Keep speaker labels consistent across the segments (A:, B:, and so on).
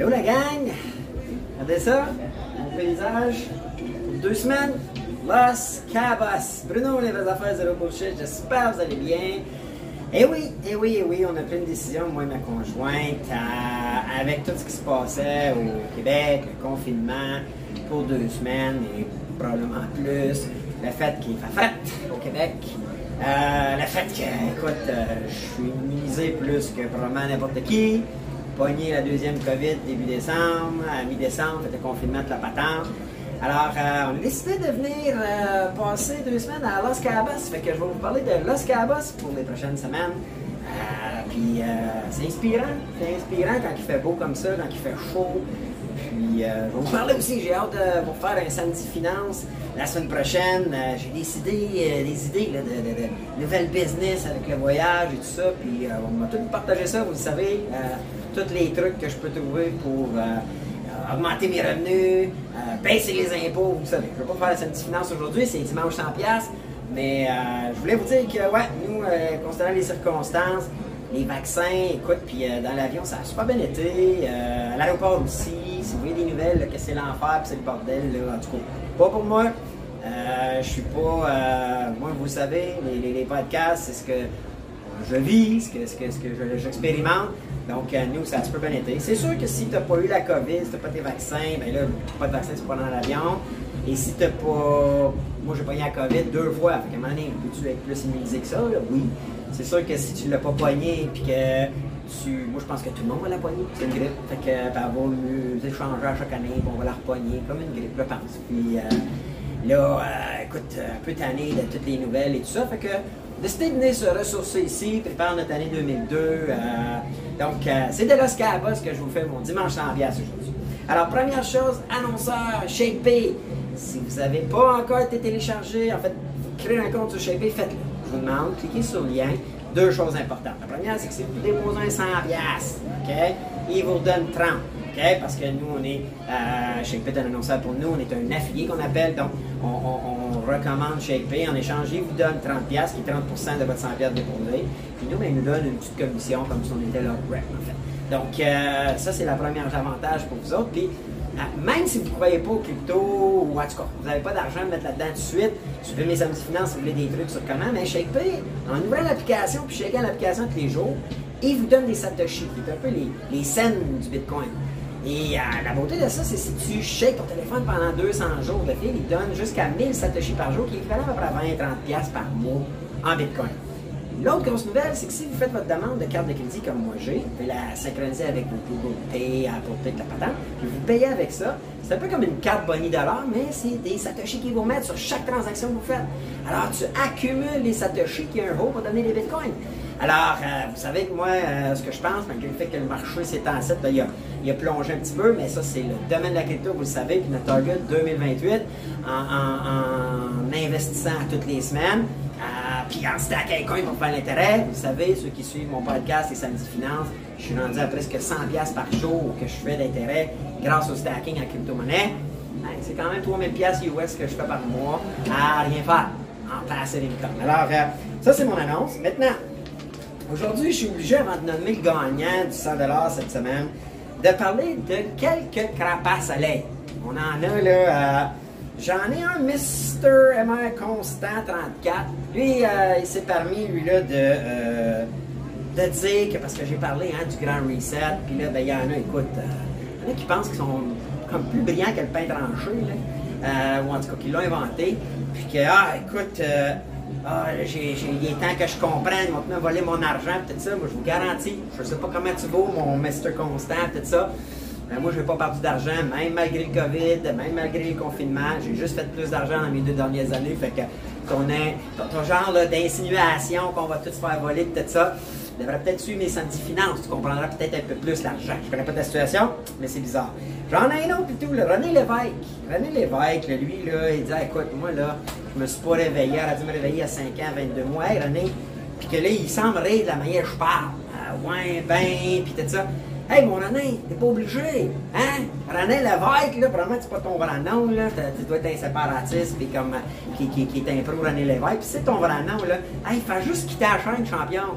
A: Allô la gang! Regardez ça, mon paysage. Deux semaines, Los Cabos. Bruno, les vraies affaires zéro bullshit. J'espère que vous allez bien. Eh oui, eh oui, eh oui, on a pris une décision, moi et ma conjointe, avec tout ce qui se passait au Québec, le confinement, pour deux semaines et probablement plus. Le fait qu'il fait fret au Québec. Euh, le fait que, écoute, euh, je suis immunisé plus que probablement n'importe qui. La deuxième COVID début décembre, à mi-décembre, fait le confinement de la patente. Alors, euh, on a décidé de venir euh, passer deux semaines à Los Cabos. Fait que je vais vous parler de Los Cabos pour les prochaines semaines. Euh, puis, c'est inspirant. C'est inspirant quand il fait beau comme ça, quand il fait chaud. Puis, je vais vous parler aussi, j'ai hâte de vous faire un samedi finance la semaine prochaine. J'ai décidé euh, des idées de, de- nouvelles business avec le voyage et tout ça. Puis, on m'a tout partagé ça, vous le savez. Tous les trucs que je peux trouver pour euh, euh, augmenter mes revenus, euh, baisser les impôts, vous savez. Je ne vais pas faire la samedi finance aujourd'hui, c'est dimanche 100$. piastres, Mais je voulais vous dire que, ouais, nous, considérant les circonstances, les vaccins, écoute, puis dans l'avion, ça a super bien été. à l'aéroport aussi, si vous voyez des nouvelles, que c'est l'enfer, c'est le bordel, là, en tout cas, pas pour moi. Je suis pas. moi, vous savez, les, podcasts, c'est ce que je vis, ce que, ce que, ce que je- j'expérimente. Donc, euh, nous, ça a peu bien été. C'est sûr que si tu n'as pas eu la COVID, si tu n'as pas tes vaccins, ben là, pas de vaccin, c'est pas dans l'avion. Et si tu n'as pas. Moi, j'ai pogné la COVID deux fois. Fait qu'à un moment donné, peux-tu être plus immunisé que ça? là? Oui. C'est sûr que si tu ne l'as pas pogné, puis que tu. Moi, je pense que tout le monde va la pogner. C'est une grippe. Fait que, elle va nous échanger à chaque année, on va la repogner comme une grippe, je pense. Puis, euh, Là, euh, écoute, un peu tanné de toutes les nouvelles et tout ça. Fait que, décidé de venir se ressourcer ici, préparer notre année 2002. euh, donc, euh, c'est de Los Cabos que je vous fais mon dimanche sans bias aujourd'hui. Alors, première chose, annonceur, Shapey. Si vous n'avez pas encore été téléchargé, en fait, créez un compte sur Shapey, faites-le. Je vous demande, cliquez sur le lien. Deux choses importantes. La première, c'est que si vous déposez un 100 bias, OK, il vous donne 30. OK? Parce que nous, on est, euh, ShapeIt est un annonceur pour nous, on est un affilié qu'on appelle, donc on, on- on recommande ShapeIt. En échange, il vous donne 30$, qui est 30% de votre 100$ déposé. Puis nous, ben, il nous donne une petite commission, comme si on était leur rep, en fait. Donc, euh, ça, c'est la première avantage pour vous autres. Puis, euh, même si vous ne croyez pas au crypto, ou en tout cas, vous n'avez pas d'argent à mettre là-dedans tout de suite, suivez mes samedis finances si vous voulez des trucs sur comment, mais ShapePay, en ouvrant l'application, puis checkant l'application tous les jours, il vous donne des satoshis, qui est un peu les, les cents du Bitcoin. Et euh, la beauté de ça, c'est si tu shakes ton téléphone pendant 200 jours, le fil, il donne jusqu'à 1000 satoshis par jour, qui est équivalent à peu près 20-30$ piastres par mois en Bitcoin. L'autre grosse nouvelle, c'est que si vous faites votre demande de carte de crédit comme moi j'ai, vous la synchroniser avec vos Google Pay, Apple Pay, la patente, puis vous payez avec ça. C'est un peu comme une carte Bonnie Dollar, mais c'est des satoshis qu'ils vont mettre sur chaque transaction que vous faites. Alors, tu accumules les satoshis qui un haut pour donner des bitcoins. Alors, euh, vous savez que moi, euh, ce que je pense, malgré le fait que le marché s'est en 7, il, a, plongé un petit peu, mais ça, c'est le domaine de la crypto, vous le savez, puis notre target 2028, en, en- en investissant toutes les semaines, puis en stackant coin pour faire l'intérêt. Vous savez, ceux qui suivent mon podcast les samedis finances, je suis rendu à presque 100$ piastres par jour que je fais d'intérêt grâce au stacking en crypto-monnaie. C'est quand même 3000$ piastres US que je fais par mois à rien faire, en passive income. Alors, euh, ça, c'est mon annonce. Maintenant, Aujourd'hui, je suis obligé, avant de nommer le gagnant du 100 cette semaine, de parler de quelques crapaces à lait. On en a là. euh, J'en ai un Mr. MR Constant 34. Lui, euh, il s'est permis, lui, là, de, euh, de dire que, parce que j'ai parlé hein, du grand reset, puis là, ben, il y en a, écoute, euh, il y en a qui pensent qu'ils sont comme plus brillants que le pain tranché, là, ou en tout cas qu'ils l'ont inventé, puis que, ah, écoute, ah, j'ai, il est temps que je comprenne, ils vont voler mon argent, tout ça. Moi, je vous garantis, je sais pas comment tu vaux mon Mr. Constant, tout ça. Ben, moi, je n'ai pas perdu d'argent, même malgré le COVID, même malgré les confinements. J'ai juste fait plus d'argent dans mes deux dernières années. Fait que ton, genre d'insinuation qu'on va tous se faire voler, tout ça, devrait peut-être suivre mes samedis finances. Tu comprendras peut-être un peu plus l'argent. Je connais pas ta situation, mais c'est bizarre. J'en ai un autre plutôt, là, René Lévesque. René Lévesque, lui, là, il dit écoute, moi, là, je me suis pas réveillé, elle a dû me réveiller à 5 ans, 22 mois. Hey, René, puis que là, il semble rire de la manière que je parle. Ah, ouais, ben, puis tout ça. Hey, mon René, t'es pas obligé, hein? René Lévesque, là, probablement, c'est pas ton vrai nom, là. Tu dois être un séparatiste, puis comme, euh, qui, qui, qui est un pro René Lévesque, puis c'est ton vrai nom, là. Hey, fais juste quitter la chaîne, champion.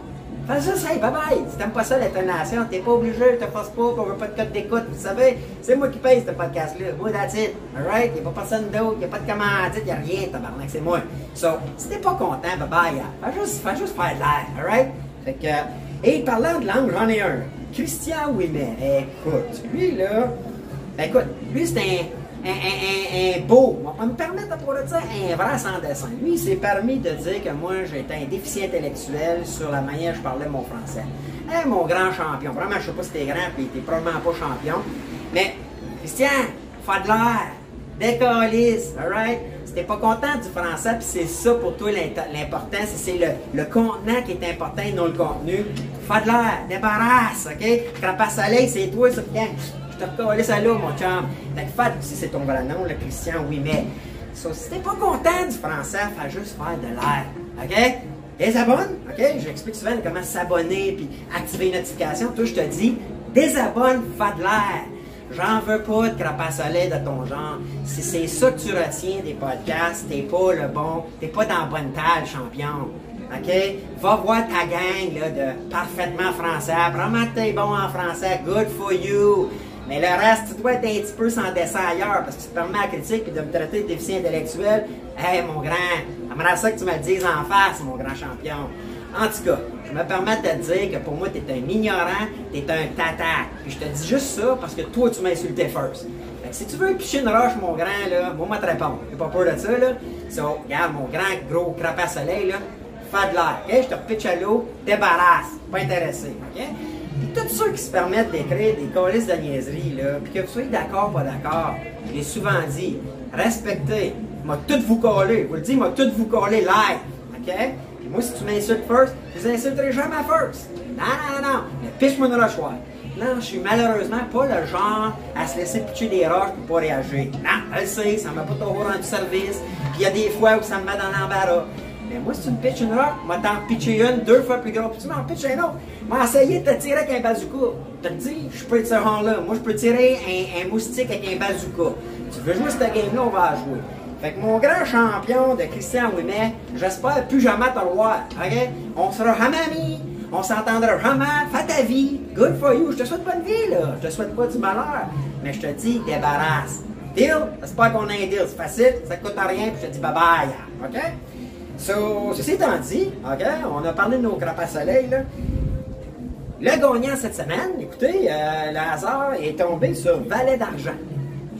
A: Fais juste, hey, bye bye. Si t'aimes pas ça, l'intonation, t'es pas obligé, je te force pas, on veut pas de code d'écoute. Vous savez, c'est moi qui paye ce podcast-là. Moi, that's it. Alright? Y'a pas personne d'autre, y'a pas de commandite, y'a rien, tabarnak, c'est moi. So, si t'es pas content, bye bye. Fais juste, fais juste faire de l'air. Alright? Fait que, et parlant de langue, j'en ai un. Christian Ouimet. Écoute, lui, là, ben, écoute, lui, c'est un beau, on va me permettre de dire un vrai sans dessin. Lui, il s'est permis de dire que moi, j'étais un déficient intellectuel sur la manière dont je parlais mon français. Hey, mon grand champion. Vraiment, je sais pas si t'es grand, puis t'es probablement pas champion. Mais, Christian, fais de l'air. Décalise, alright? Si t'es pas content du français, puis c'est ça pour toi l'important, c'est le, le contenant qui est important et non le contenu. Fais de l'air, débarrasse, ok? Crapace soleil, c'est toi, ça, je te recolle ça là, mon chum. Fait que si c'est ton vrai nom, le Christian, oui, mais. So, si t'es pas content du français, fais juste faire de l'air. OK? Désabonne, OK? J'explique souvent comment s'abonner puis activer les notifications. Toi, je te dis, désabonne, fais de l'air. J'en veux pas de crapace soleil de ton genre. Si c'est ça que tu retiens des podcasts, t'es pas le bon, t'es pas dans la bonne taille, champion. OK? Va voir ta gang de parfaitement français. Vraiment que t'es bon en français. Good for you. Mais le reste, tu dois être un petit peu sans dessin ailleurs parce que tu te permets à critique et de me traiter de déficient intellectuel. Hey, mon grand, j'aimerais ça que tu me dises en face, mon grand champion. En tout cas, je me permets de te dire que pour moi, tu es un ignorant, tu es un tata. Puis je te dis juste ça parce que toi, tu m'as insulté first. Fait que si tu veux picher une roche, mon grand, là, moi, te répondre. J'ai pas peur de ça, là. So, regarde, mon grand gros crapet soleil, là, fais de l'air? Je te pitch à l'eau, débarrasse, pas intéressé, ok? tous ceux qui se permettent d'écrire des colis de niaiserie, là, puis que vous soyez d'accord ou pas d'accord, je l'ai souvent dit, respectez. M'a tout vous coller. Vous le dis, m'a tout vous coller live. OK? Puis moi, si tu m'insultes first, je vous insulterai jamais first. Non, non, non. Mais piche-moi dans le choix. Non, je suis malheureusement pas le genre à se laisser pitcher des roches pour pas réagir. Non, je sais, ça m'a pas toujours rendu service. Puis il y a des fois où ça me met dans l'embarras. Moi, si tu me pitches une roche, moi t'en pitcher une deux fois plus grosse, puis tu m'en pitches un autre. Moi, essayer de te tirer avec un bazooka. Je te dis, je peux être ce rang-là. Moi, je peux tirer un, moustique avec un bazooka. Tu veux jouer cette game-là, on va jouer. Fait que mon grand champion de Christian Ouimet, j'espère plus jamais te le voir. OK? On sera jamais amis. On s'entendra jamais. Fais ta vie. Good for you. Je te souhaite bonne vie, là. Je te souhaite pas du malheur. Mais je te dis, débarrasse. Deal? J'espère qu'on a un deal. C'est facile. Ça coûte rien. Puis je te dis bye bye. OK? So, ceci étant dit, OK, on a parlé de nos crapaces soleil, là. Le gagnant cette semaine, écoutez, euh, le hasard est tombé sur Valet d'argent.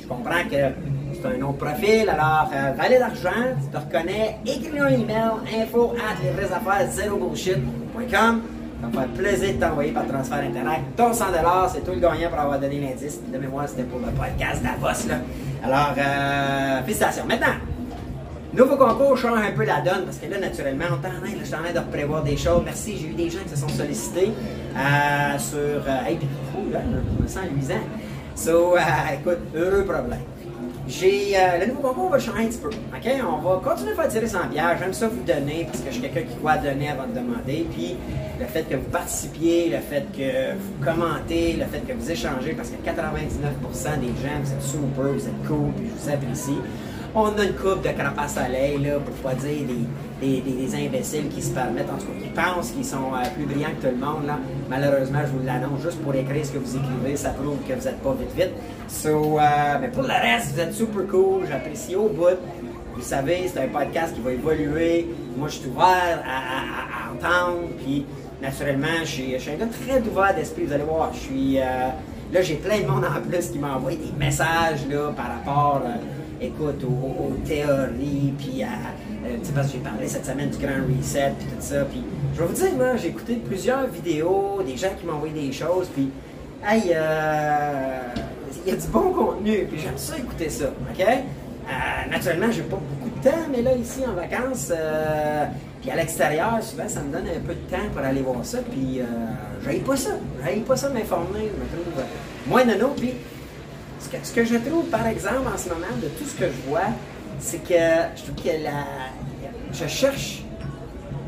A: Je comprends que c'est un de profil, alors euh, Valet d'argent, tu te reconnais, écris un email, info at les vraies affaires, zéro bullshit.com. Ça me fait plaisir de t'envoyer par transfert Internet. Ton 100 c'est tout le gagnant pour avoir donné l'indice. De mémoire, c'était pour le podcast Davos, là. Alors, euh, félicitations. Maintenant, Nouveau concours change un peu la donne parce que là, naturellement, on t'en je en train de prévoir des choses. Merci, j'ai eu des gens qui se sont sollicités euh, sur. Euh, hey, là, je me sens luisant. So, euh, écoute, heureux problème. J'ai, euh, le nouveau concours va changer un petit peu. OK? On va continuer à faire tirer 100 bières. J'aime ça vous donner parce que je suis quelqu'un qui croit donner avant de demander. Puis le fait que vous participiez, le fait que vous commentez, le fait que vous échangez, parce que 99% des gens, vous êtes super, vous êtes cool, puis je vous apprécie on a une coupe de crapace soleil, là, pour pas dire des, des, imbéciles qui se permettent, en tout cas, qui pensent qu'ils sont euh, plus brillants que tout le monde. Là. Malheureusement, je vous l'annonce juste pour écrire ce que vous écrivez, ça prouve que vous n'êtes pas vite vite. So, euh, mais pour le reste, vous êtes super cool, j'apprécie au bout. Vous savez, c'est un podcast qui va évoluer. Moi, je suis ouvert à, entendre. Puis, naturellement, je suis, un gars très ouvert d'esprit. Vous allez voir, je suis. Euh, là, j'ai plein de monde en plus qui m'envoie des messages là, par rapport écoute, aux, théories, puis à. Euh, tu sais, parce que j'ai parlé cette semaine du Grand Reset, puis tout ça. Puis je vais vous dire, moi, j'ai écouté plusieurs vidéos, des gens qui m'ont envoyé des choses, puis. Hey, euh, il y a du bon contenu, puis j'aime ça écouter ça, OK? Euh, naturellement, j'ai pas beaucoup de temps, mais là, ici, en vacances, euh, puis à l'extérieur, souvent, ça me donne un peu de temps pour aller voir ça, puis euh, j'aille pas ça. J'aille pas ça m'informer, je me trouve moins nono, puis ce que, je trouve, par exemple, en ce moment, de tout ce que je vois, c'est que je trouve que la, je cherche,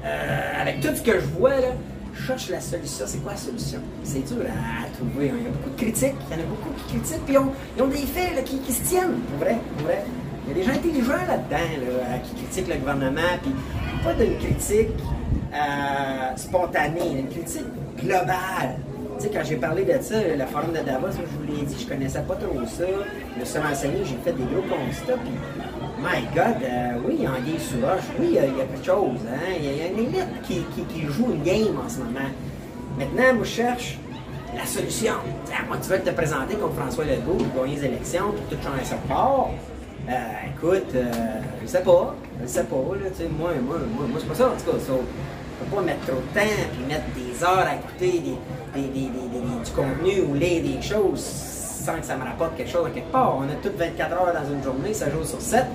A: euh, avec tout ce que je vois, là, je cherche la solution. C'est quoi la solution? C'est dur à, trouver. Il y a beaucoup de critiques. Il y en a beaucoup qui critiquent, puis ils ont, des faits qui, se tiennent. Pour vrai, pour vrai. Il y a des gens intelligents là-dedans qui critiquent le gouvernement, puis pas d'une critique euh, spontanée, une critique globale. Sais, quand j'ai parlé de ça, le forum de Davos, je vous l'ai dit, je connaissais pas trop ça. Je me suis renseigné, j'ai fait des gros constats, puis My God, euh, oui, il y a un sous roche. Oui, il y, a, quelque chose. Hein? Il, y a, une élite qui, joue une game en ce moment. Maintenant, je cherche la solution. moi, tu veux te présenter comme François Legault, gagner les élections, puis tout changer ça part. Euh, écoute, euh, je sais pas. Je sais pas. Là, moi, moi, moi, moi c'est pas ça, en tout cas. On peut pas mettre trop de temps, puis mettre des heures à écouter du contenu ou lire des choses sans que ça me rapporte quelque chose à quelque part. On a toutes 24 heures dans une journée, ça joue sur 7.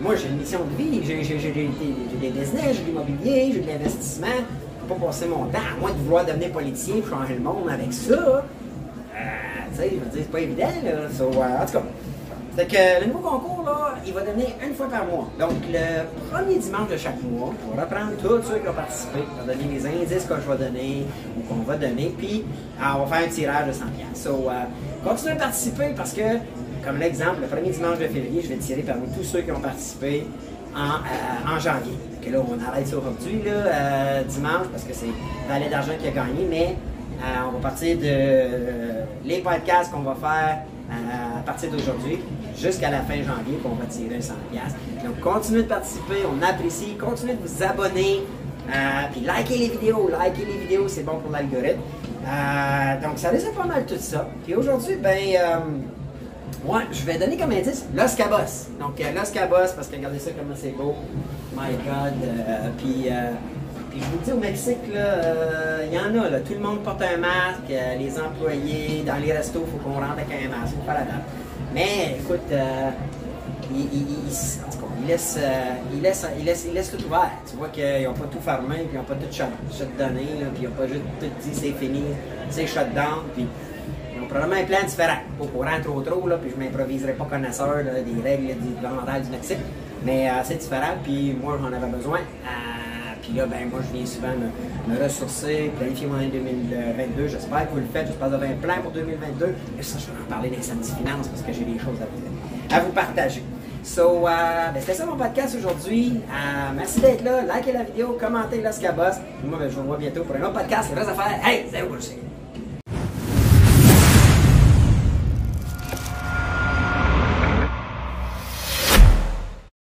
A: Moi, j'ai une mission de vie, j'ai des business, j'ai de l'immobilier, j'ai de l'investissement. Je peux pas passer mon temps, à moins de vouloir devenir politicien et changer le monde avec ça. Euh, tu sais, je veux dire, c'est pas évident, là. Euh, en tout cas, c'est que le nouveau concours, là, il va donner une fois par mois. Donc, le premier dimanche de chaque mois, on va reprendre tous ceux qui ont participé, on va donner les indices que je vais donner ou qu'on va donner, puis euh, on va faire un tirage de 100$. So, euh, continuez à participer parce que comme l'exemple, le premier dimanche de février, je vais tirer parmi tous ceux qui ont participé en, euh, janvier. Que là, on arrête ça aujourd'hui, euh, dimanche, parce que c'est Valet d'argent qui a gagné, mais on va partir de les podcasts qu'on va faire à partir d'aujourd'hui jusqu'à la fin janvier, qu'on va tirer 100 Donc, continuez de participer, on apprécie, continuez de vous abonner, puis likez les vidéos, likez les vidéos, c'est bon pour l'algorithme. donc, ça laisse pas mal tout ça. Puis aujourd'hui, ben moi, je vais donner comme indice Los Cabos. Donc, euh, Los Cabos, parce que regardez ça comment c'est beau. My God. Euh, puis, euh, puis, je vous dis, au Mexique, il y en a. Là, tout le monde porte un masque. les employés, dans les restos, il faut qu'on rentre avec un masque. Faire la date. Mais, écoute, il, il, laisse, il, laisse, laisse, laisse tout ouvert. Tu vois qu'ils n'ont pas tout fermé, puis ils n'ont pas tout shut, donné, puis ils n'ont pas juste tout dit c'est fini, c'est shut down. Puis, probablement un plan différent. Pas courant trop trop, là, puis je m'improviserai pas connaisseur des règles du gouvernementales du Mexique. Mais euh, c'est différent, puis moi j'en avais besoin. Puis là, ben moi je viens souvent me, ressourcer, planifier mon année 2022. J'espère que vous le faites, j'espère que vous avez un plan pour 2022. Et ça, je vais en parler samedis finances parce que j'ai des choses à vous, à vous partager. So, euh, ben, c'était ça mon podcast aujourd'hui. Euh, merci d'être là. Likez la vidéo, commentez Los Cabos. Moi, je vous revois bientôt pour un autre podcast. Les vraies affaires. Hey, zéro bullshit.